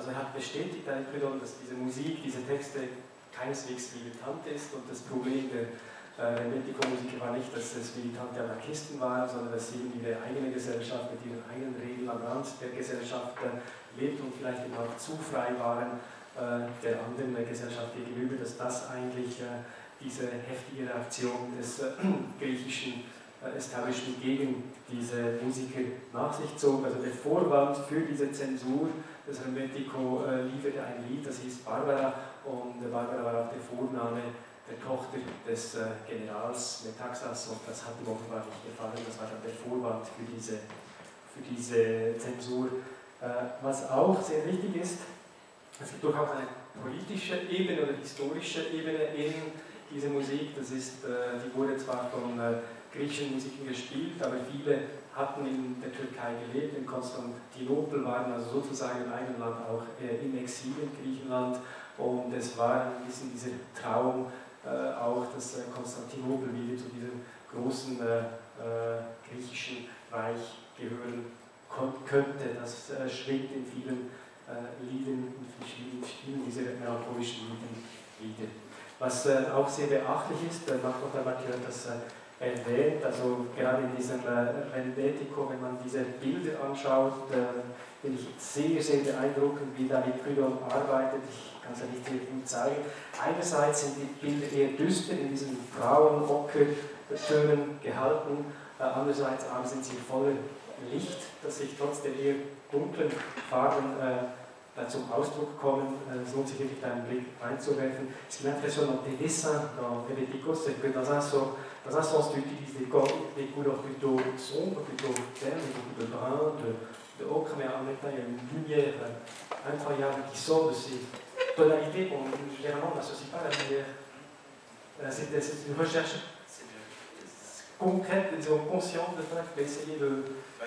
Also er hat bestätigt eigentlich dass diese Musik, diese Texte keineswegs militant ist und das Problem der äh, Metico-Musiker war nicht, dass es militante Anarchisten waren, sondern dass sie in ihre eigene Gesellschaft mit ihren eigenen Regeln am Rand der Gesellschaft äh, lebten und vielleicht eben auch zu frei waren äh, der anderen Gesellschaft gegenüber, dass das eigentlich äh, diese heftige Reaktion des äh, griechischen Establishment gegen diese Musiker nach sich zog. Also der Vorwand für diese Zensur des Hermetico äh, lieferte ein Lied, das hieß Barbara und Barbara war auch der Vorname der Tochter des äh, Generals Metaxas und das hat ihm offenbar nicht gefallen. Das war dann der Vorwand für diese, für diese Zensur. Äh, was auch sehr wichtig ist, es gibt durchaus eine politische Ebene oder historische Ebene in dieser Musik. Das ist, äh, die wurde zwar von äh, griechischen Musiken gespielt, aber viele hatten in der Türkei gelebt, in Konstantinopel, waren also sozusagen im eigenen Land auch äh, im Exil in Griechenland und es war ein bisschen dieser Traum äh, auch, dass äh, Konstantinopel wieder zu diesem großen griechischen Reich gehören könnte. Das schwingt in vielen Liedern, in vielen, vielen dieser melancholischen Lieder. Was äh, auch sehr beachtlich ist, äh, Marco Tabacchi hat das äh, erwähnt, also gerade in diesem äh, wenn man diese Bilder anschaut, äh, finde ich sehr, sehr beeindruckend, wie David Prudhomme arbeitet. Ich kann es ja nicht gut zeigen. Einerseits sind die Bilder eher düster, in diesen grauen Ockertönen gehalten, äh, andererseits aber sind sie voller Licht, das sich trotz der eher dunklen Farben äh, zum Ausdruck kommen. Äh, es lohnt sich wirklich einen Blick einzuwerfen. Ce qui m'impressionne des dessins dans Helvetica, c'est que dans un, sens, dans un sens, tu utilises des, des couleurs plutôt sombres, plutôt ternes, beaucoup de brun, de, de ocre, mais en même temps, il y a une lumière euh, incroyable qui sort de ces tonalités qu'on généralement n'associe pas à la lumière. Euh, c'est une recherche concrète, disons, consciente de ça, tu essayer de.
Bah,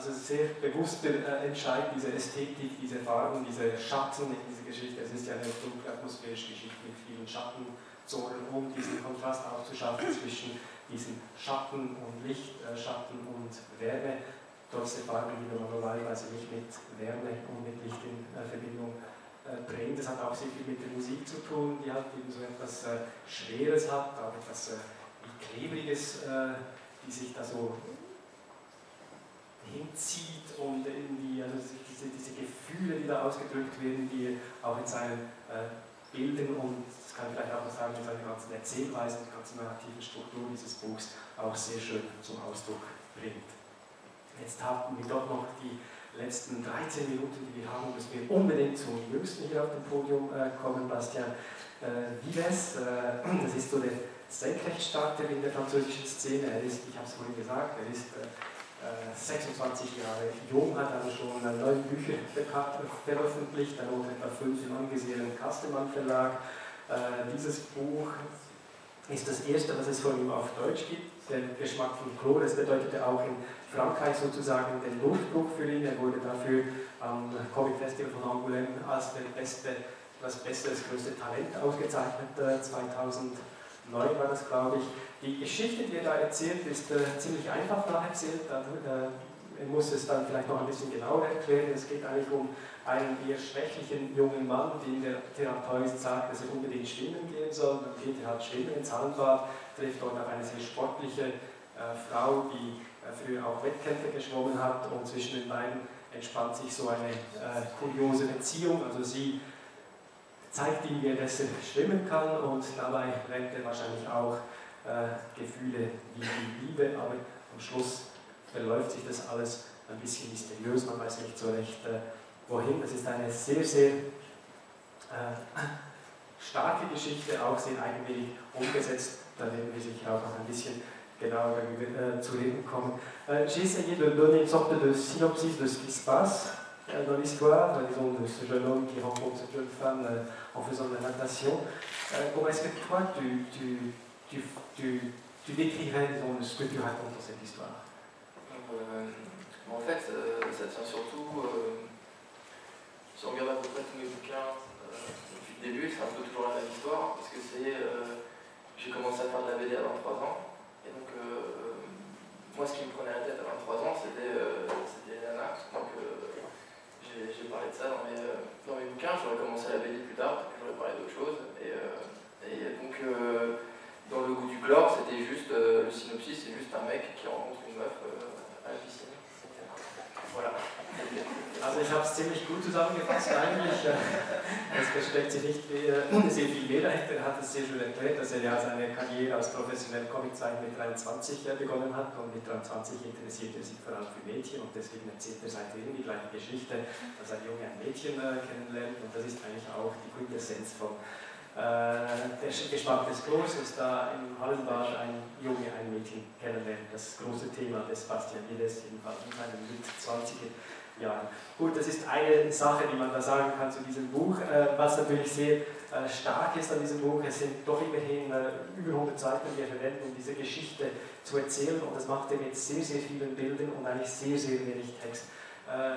Also sehr bewusster äh, Entscheid, diese Ästhetik, diese Farben, diese Schatten in dieser Geschichte. Es ist ja eine dunkle atmosphärische Geschichte mit vielen Schattenzonen, um diesen Kontrast auch zu schaffen zwischen diesen Schatten und Licht, äh, Schatten und Wärme. Trotz der Farben, die man normalerweise nicht mit Wärme und mit Licht in äh, Verbindung bringt. Das hat auch sehr viel mit der Musik zu tun, die halt eben so etwas Schweres hat, auch etwas Klebriges, die sich da so hinzieht und irgendwie, also diese, diese Gefühle, die da ausgedrückt werden, die auch in seinen äh, Bildern und das kann ich vielleicht auch noch sagen, in seiner ganzen Erzählweise, der ganzen narrativen Struktur dieses Buchs auch sehr schön zum Ausdruck bringt. Jetzt haben wir doch noch die letzten 13 Minuten, die wir haben, müssen wir unbedingt zum Jüngsten hier auf dem Podium äh, kommen, Bastian äh, Vives. Äh, das ist so der Senkrechtstarter in der französischen Szene. Er ist, ich habe es vorhin gesagt, er ist äh, 26 Jahre jung, hat also schon äh, neun Bücher veröffentlicht, darunter etwa fünf im angesehenen Kastemann Verlag. Äh, dieses Buch ist das erste, was es von ihm auf Deutsch gibt. Der Geschmack von Chlor, das bedeutete auch in Frankreich sozusagen den Durchbruch für ihn. Er wurde dafür am Comic Festival von Angoulême als der beste, das beste, das größte Talent ausgezeichnet. Äh, 2009 war das, glaube ich. Die Geschichte, die er da erzählt, ist äh, ziemlich einfach nacherzählt. Da, äh, muss es dann vielleicht noch ein bisschen genauer erklären. Es geht eigentlich um einen eher schwächlichen jungen Mann, dem der Therapeut sagt, dass er unbedingt schwimmen gehen soll. Dann geht er halt schwimmen ins Hallenbad, trifft dort auf eine sehr sportliche äh, Frau, die äh, früher auch Wettkämpfe geschwommen hat und zwischen den beiden entspannt sich so eine äh, kuriose Beziehung. Also sie zeigt ihm, wie er besser schwimmen kann und dabei brennt er wahrscheinlich auch äh, Gefühle wie die Liebe, aber am Schluss verläuft sich das alles ein bisschen mysteriös, man weiß nicht so recht äh, wohin. Das ist eine sehr, sehr äh, starke Geschichte, auch sehr eigenwillig umgesetzt. Da werden wir sicher auch noch ein bisschen genauer darüber äh, zu reden kommen. J'ai essayé de donner une sorte de synopsis de ce qui se passe dans l'histoire, euh, disons, de ce jeune homme qui rencontre cette jeune femme euh, en faisant de la natation. Euh, comment est-ce que toi, tu, tu, tu, tu, tu décrirais disons, ce que tu racontes dans cette histoire?
Euh, en fait, euh, ça tient surtout. euh, si on regarde à peu près tous mes bouquins euh, depuis le début, c'est un peu toujours la même histoire, parce que c'est. euh, j'ai commencé à faire de la BD à 23 ans, et donc euh, moi, ce qui me prenait la tête à 23 ans, c'était euh, nanas. Donc euh, j'ai parlé de ça dans mes, euh, dans mes bouquins, j'aurais commencé la BD plus tard, j'aurais parlé d'autre chose. Et, euh, et donc, euh, dans le goût du chlore, c'était juste. le synopsis, c'est juste un mec qui rencontre une meuf
Also ich habe es ziemlich gut zusammengefasst eigentlich. Es versteckt sich nicht sehr viel mehr dahinter. Er hat es sehr schön erklärt, dass er ja seine Karriere als professioneller Comiczeichner mit 23 begonnen hat und mit 23 interessiert er sich vor allem für Mädchen und deswegen erzählt er seitdem die gleiche Geschichte, dass ein Junge ein Mädchen äh, kennenlernt und das ist eigentlich auch die Quintessenz von äh, der Geschmack des Klosters, da im Hallenbad ein Junge ein Mädchen kennenlernt. Das große Thema des Bastian Willes, jedenfalls in seinen Mit-20er Jahren. Gut, das ist eine Sache, die man da sagen kann zu diesem Buch. Äh, was natürlich sehr äh, stark ist an diesem Buch, es sind doch immerhin über 100 Seiten, die er verwendet, um diese Geschichte zu erzählen. Und das macht er mit sehr, sehr vielen Bildern und eigentlich sehr, sehr wenig Text.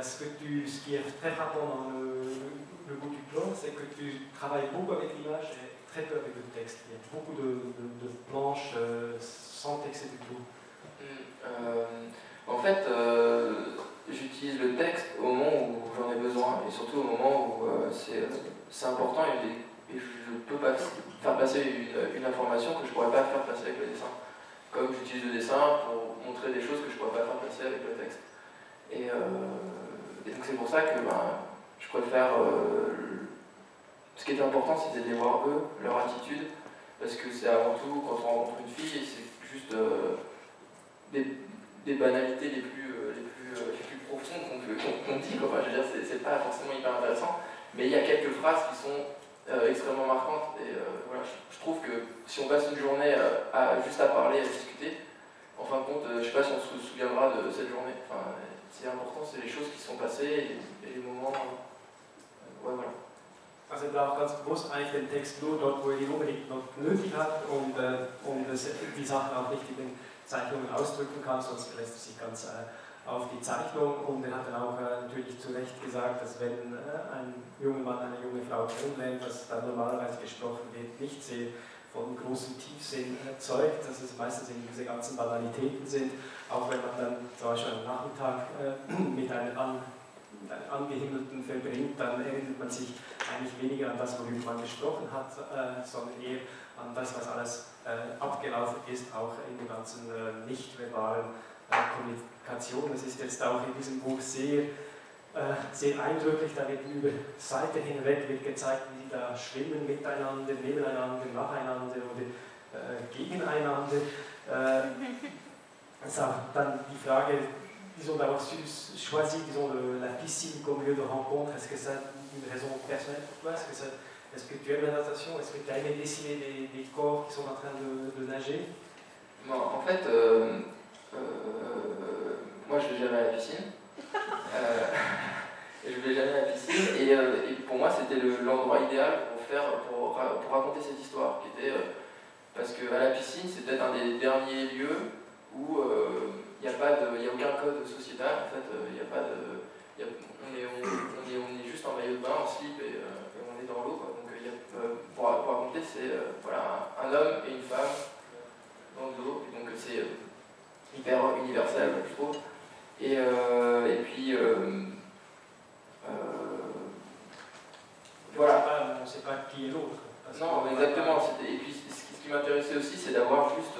Ce, que tu, ce qui est très frappant dans le, le goût du plan, c'est que tu travailles beaucoup avec l'image et très peu avec le texte. Il y a beaucoup de, de, de planches euh, sans texte du tout.
Euh, en fait, euh, j'utilise le texte au moment où j'en ai besoin et surtout au moment où euh, c'est important et, et, je peux pas faire passer une, information que je pourrais pas faire passer avec le dessin. Comme j'utilise le dessin pour montrer des choses que je pourrais pas faire passer avec le texte. Et, et donc c'est pour ça que ben, je préfère. Euh, ce qui est important, c'est de les voir eux, leur attitude, parce que c'est avant tout, quand on rencontre une fille, c'est juste euh, des, des, banalités euh, les plus, euh, profondes qu'on qu dit. Quoi. Enfin, je veux dire, c'est pas forcément hyper intéressant, mais il y a quelques phrases qui sont euh, extrêmement marquantes. Et euh, voilà, je, je, trouve que si on passe une journée à, juste à parler, à discuter, en fin de compte, je sais pas si on se souviendra de cette journée. Enfin, c'est important, c'est les choses qui sont passées et, et les moments. Ouais, voilà.
Also er braucht ganz bewusst eigentlich den Text nur dort, wo er ihn unbedingt noch nötig hat und, äh, und die Sachen auch nicht in den Zeichnungen ausdrücken kann, sonst lässt er sich ganz äh, auf die Zeichnung und er hat dann auch äh, natürlich zu Recht gesagt, dass wenn äh, ein junger Mann eine junge Frau kennenlernt, was dann normalerweise gesprochen wird, nicht sehr von großem Tiefsinn zeugt, dass es meistens eben diese ganzen Banalitäten sind, auch wenn man dann zum Beispiel am Nachmittag äh, mit einem An Angehimmelten verbringt, dann erinnert man sich eigentlich weniger an das, worüber man gesprochen hat, äh, sondern eher an das, was alles äh, abgelaufen ist, auch in der ganzen äh, nicht-verbalen äh, Kommunikation. Das ist jetzt auch in diesem Buch sehr, äh, sehr eindrücklich, da wird über Seiten hinweg wird gezeigt, wie sie da schwimmen miteinander, nebeneinander, nacheinander oder äh, gegeneinander. ist auch dann die Frage, disons, d'avoir choisi disons, le, la piscine comme lieu de rencontre Est-ce que c'est une raison personnelle pour toi Est-ce que, ça, est que, tu aimes la natation Est-ce que tu as aimé dessiner des, des, corps qui sont en train de, de nager?
Bon, En fait, euh, je vais jamais à la piscine. euh, je vais jamais à la piscine et, euh, pour moi c'était l'endroit idéal pour, faire, pour, raconter cette histoire qui était euh, parce que à la piscine c'est peut-être un des derniers lieux où euh, il n'y a, pas de, a aucun code sociétal, en fait, il euh, a pas de, on, est, on, est, on, est, juste en maillot de bain, en slip et, euh, on est dans l'eau. Donc euh, pour, raconter, c'est euh, voilà, un homme et une femme dans l'eau, donc c'est hyper universel, je trouve. Et, et puis,
voilà. On ne sait pas qui est l'autre.
Non, exactement. Et puis, ce qui m'intéressait aussi, c'est d'avoir juste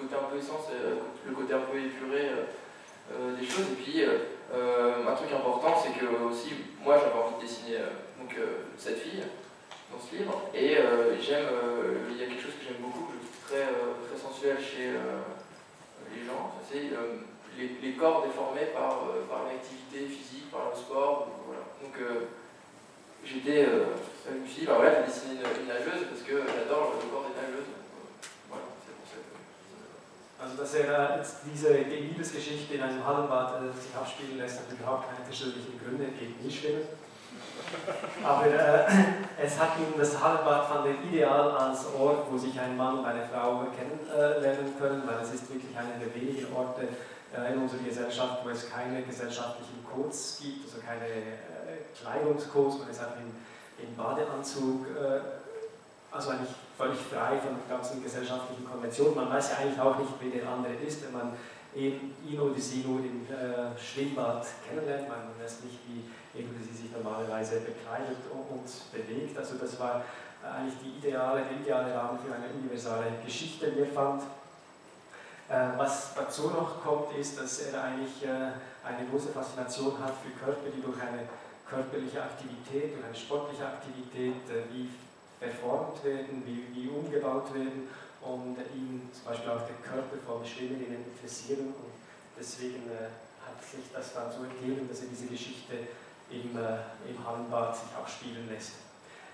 côté un peu essence, euh, le côté un peu épuré euh, euh, des choses. Et puis, un truc important, c'est que aussi, moi j'avais envie de dessiner donc, cette fille dans ce livre. Et j'aime, il y a quelque chose que j'aime beaucoup, que je trouve très, très sensuel chez les gens. C'est les, les, corps déformés par, par l'activité physique, par le sport. Voilà. Donc j'étais, je me suis dit, bah voilà, je vais dessiner une, une nageuse parce que j'adore le corps des nageuses.
Also dass er jetzt diese Liebesgeschichte in einem Hallenbad äh, sich abspielen lässt, hat überhaupt keine persönlichen Gründe, geht nicht schwimmen. Aber äh, es hat ihm, das Hallenbad fand er ideal als Ort, wo sich ein Mann und eine Frau kennenlernen können, weil es ist wirklich einer der wenigen Orte äh, in unserer Gesellschaft, wo es keine gesellschaftlichen Codes gibt, also keine äh, Kleidungscodes, man ist einfach in, in Badeanzug, äh, also eigentlich völlig frei von ganzen gesellschaftlichen Konventionen. Man weiß ja eigentlich auch nicht, wer der andere ist, wenn man ihn, oder sie nur im äh, Schwimmbad kennenlernt. Man weiß nicht, wie er oder sie sich normalerweise bekleidet und, bewegt. Also das war eigentlich die ideale, der ideale Rahmen für eine universale Geschichte, wie fand. Äh, was dazu noch kommt, ist, dass er eigentlich äh, eine große Faszination hat für Körper, die durch eine körperliche Aktivität, durch eine sportliche Aktivität äh, wie performt werden, wie, wie umgebaut werden und ihn zum Beispiel auch der Körper von Schwimmerinnen interessieren und deswegen hat sich das dann so ergeben, dass er diese Geschichte im, im Hallenbad sich abspielen lässt.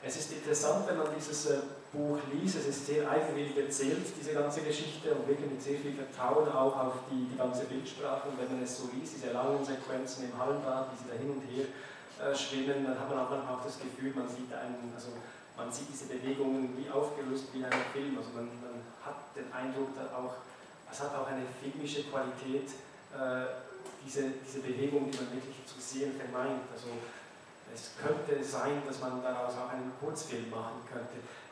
Es ist interessant, wenn man dieses Buch liest. Es ist sehr eigenwillig erzählt, diese ganze Geschichte, und wirklich mit sehr viel Vertrauen auch auf die, die ganze Bildsprache. Und wenn man es so liest, diese langen Sequenzen im Hallenbad, wie sie da hin und her äh, schwimmen, dann hat man auch manchmal auch das Gefühl, man sieht einen, also man sieht diese Bewegungen wie aufgelöst wie in einem Film. Also man, man hat den Eindruck, dass auch, es hat auch eine filmische Qualität, äh, diese, diese Bewegung, die man wirklich zu sehen vermeint. Also es könnte sein, dass man daraus auch einen Kurzfilm.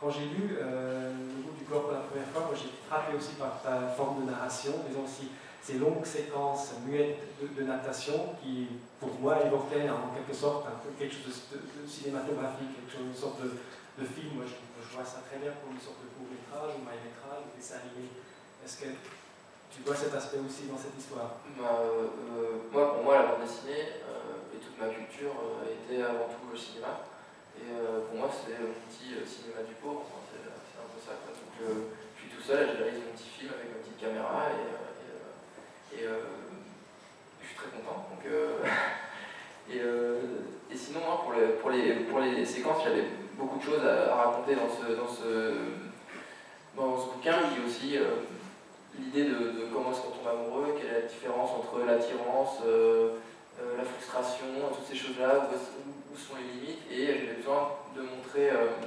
Quand j'ai lu euh, Le goût du corps pour la première fois, j'ai frappé aussi par ta forme de narration, mais aussi ces longues séquences muettes de, natation qui, pour moi, évoquaient en quelque sorte quelque chose de, cinématographique, quelque chose, une sorte de, film. Moi, je, vois ça très bien comme une sorte de court-métrage ou maille-métrage ou dessin. Est-ce que tu vois cet aspect aussi dans cette histoire
bah, euh, Moi, pour moi, la bande dessinée euh, et toute ma culture était avant tout le cinéma. Et euh, pour moi, c'est mon petit euh, cinéma du pauvre, c'est un peu ça. Donc, euh, je suis tout seul, je réalise mon petit film avec ma petite caméra et, je suis très content. Donc, et, sinon, hein, pour, les, pour, les, pour les séquences, j'avais beaucoup de choses à, raconter dans ce, dans ce, dans ce bouquin. Il y a aussi l'idée de, comment est-ce qu'on tombe amoureux, quelle est la différence entre l'attirance, la frustration, toutes ces choses-là, où sont les limites et j'avais besoin de montrer, euh,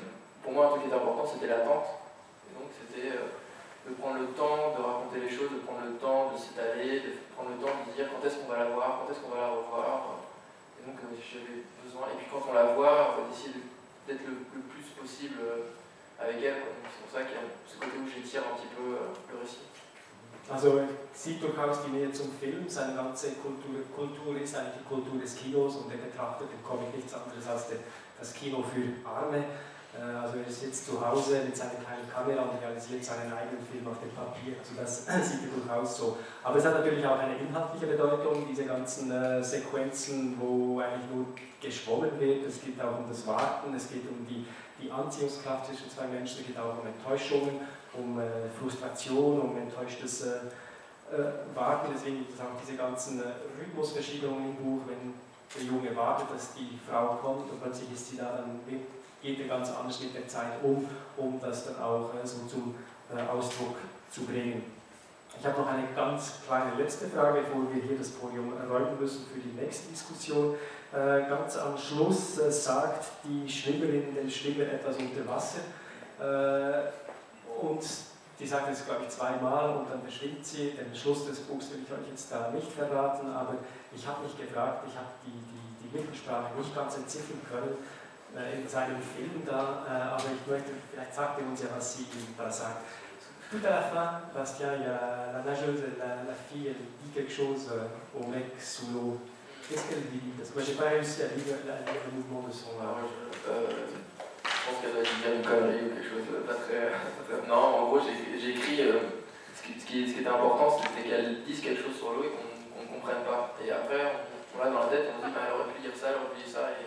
pour moi un truc qui était important c'était l'attente, et donc c'était euh, de prendre le temps de raconter les choses, de prendre le temps de s'étaler, de prendre le temps de dire quand est-ce qu'on va la voir, quand est-ce qu'on va la revoir, et donc euh, j'avais besoin, et puis quand on la voit, d'essayer d'être le, plus possible avec elle, c'est pour ça qu'il y a ce côté où j'étire un petit peu le récit.
Also sieht durchaus die Nähe zum Film, seine ganze Kultur, Kultur ist eigentlich die Kultur des Kinos und er betrachtet im Comic nichts anderes als das Kino für Arme. Äh, also er sitzt zu Hause mit seiner kleinen Kamera und realisiert seinen eigenen Film auf dem Papier. Also das sieht er durchaus so. Aber es hat natürlich auch eine inhaltliche Bedeutung, diese ganzen äh, Sequenzen, wo eigentlich nur geschwommen wird. Es geht auch um das Warten, es geht um die, die Anziehungskraft zwischen zwei Menschen, es geht auch um Enttäuschungen um äh, Frustration, um enttäuschtes äh, äh, Warten. Deswegen gibt es auch diese ganzen Rhythmusverschiebungen im Buch, wenn der Junge wartet, dass die Frau kommt und plötzlich ist sie da, dann geht er ganz anders mit der Zeit um, um das dann auch so zum Ausdruck zu bringen. Ich habe noch eine ganz kleine letzte Frage, bevor wir hier das Podium räumen müssen für die nächste Diskussion. ganz am Schluss sagt die Schwimmerin, der Schwimmer etwas unter Wasser. Und die sagt es, glaube ich, zweimal und dann verschwindet sie. Den Schluss des Buchs will ich euch jetzt da nicht verraten, aber ich habe mich gefragt, ich habe die, die, die Mittelsprache nicht ganz entziffern können äh, in seinem Film da, äh, aber ich möchte, vielleicht sagt ihr uns ja, was sie da sagt. Tout à la fin, Bastien, il y a la nageuse, la, la fille, elle dit quelque chose euh, au mec sous l'eau. Qu'est-ce qu'elle dit Parce que moi, j'ai pas réussi à lire, le mouvement de son.
Euh, euh je pense qu'elle doit dire une connerie ou quelque chose de pas très. non, en gros, j'ai écrit. Euh, ce, qui, ce, qui, était important, c'était qu'elle dise quelque chose sur l'eau et qu'on ne comprenne pas. Et après, on, l'a dans la tête, on se dit, bah, elle aurait pu dire ça, elle aurait pu dire ça. Et,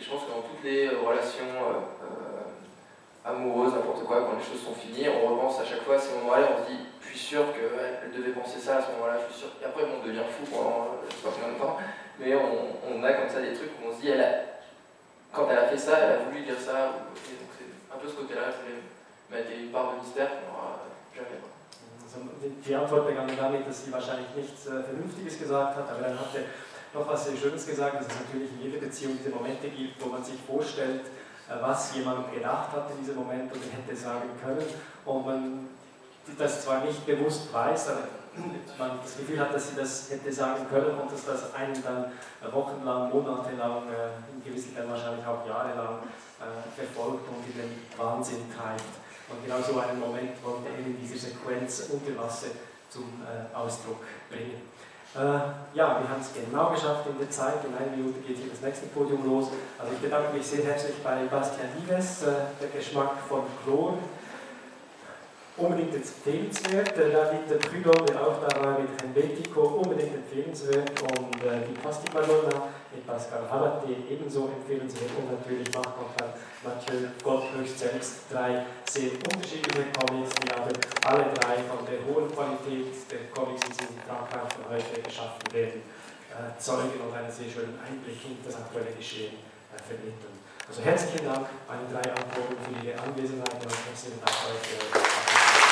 je pense que dans toutes les relations euh, euh, amoureuses, n'importe quoi, quand les choses sont finies, on repense à chaque fois à ces moments-là, on se dit, je suis sûr qu'elle devait penser ça à ce moment-là, je suis sûr. Et après, on devient fou pendant je sais pas combien de temps, mais on, on, a comme ça des trucs où on se dit, elle a, quand elle a fait ça, elle a voulu dire ça. C'est un peu ce côté-là, je voulais mettre une part de mystère qu'on n'aura jamais.
Also die Antwort begann damit, dass sie wahrscheinlich nichts äh, Vernünftiges gesagt hat, aber dann hat er noch was sehr Schönes gesagt, dass es natürlich in jeder Beziehung diese Momente gibt, wo man sich vorstellt, äh, was jemand gedacht hat in diesem Moment und hätte sagen können und man das zwar nicht bewusst weiß, aber man das Gefühl hat, dass sie das hätte sagen können und dass das einen dann wochenlang, monatelang, äh, in gewissen Fällen wahrscheinlich auch jahrelang äh, verfolgt und in den Wahnsinn treibt. Und genau so einen Moment wollte in dieser Sequenz unter Wasser zum äh, Ausdruck bringen. Äh, ja, wir haben es genau geschafft in der Zeit. In einer Minute geht hier das nächste Podium los. Also ich bedanke mich sehr herzlich bei Bastian Lives, äh, der Geschmack von Chlor. Unbedingt empfehlenswert. Der David Prudhomme, der auch da war mit Helvetico, unbedingt empfehlenswert. Und äh, die Madonna mit Pascal Halaté ebenso empfehlenswert. Und natürlich macht auch dann Mathieu Goldhöchst selbst drei sehr unterschiedliche Comics, die aber alle drei von der hohen Qualität der Comics, die in Frankreich von heute geschaffen werden, äh, zeugen und einen sehr schönen Einblick in das aktuelle Geschehen äh, vermitteln. Also herzlichen Dank an drei Antworten für Ihre Anwesenheit und herzlichen Dank euch. Äh,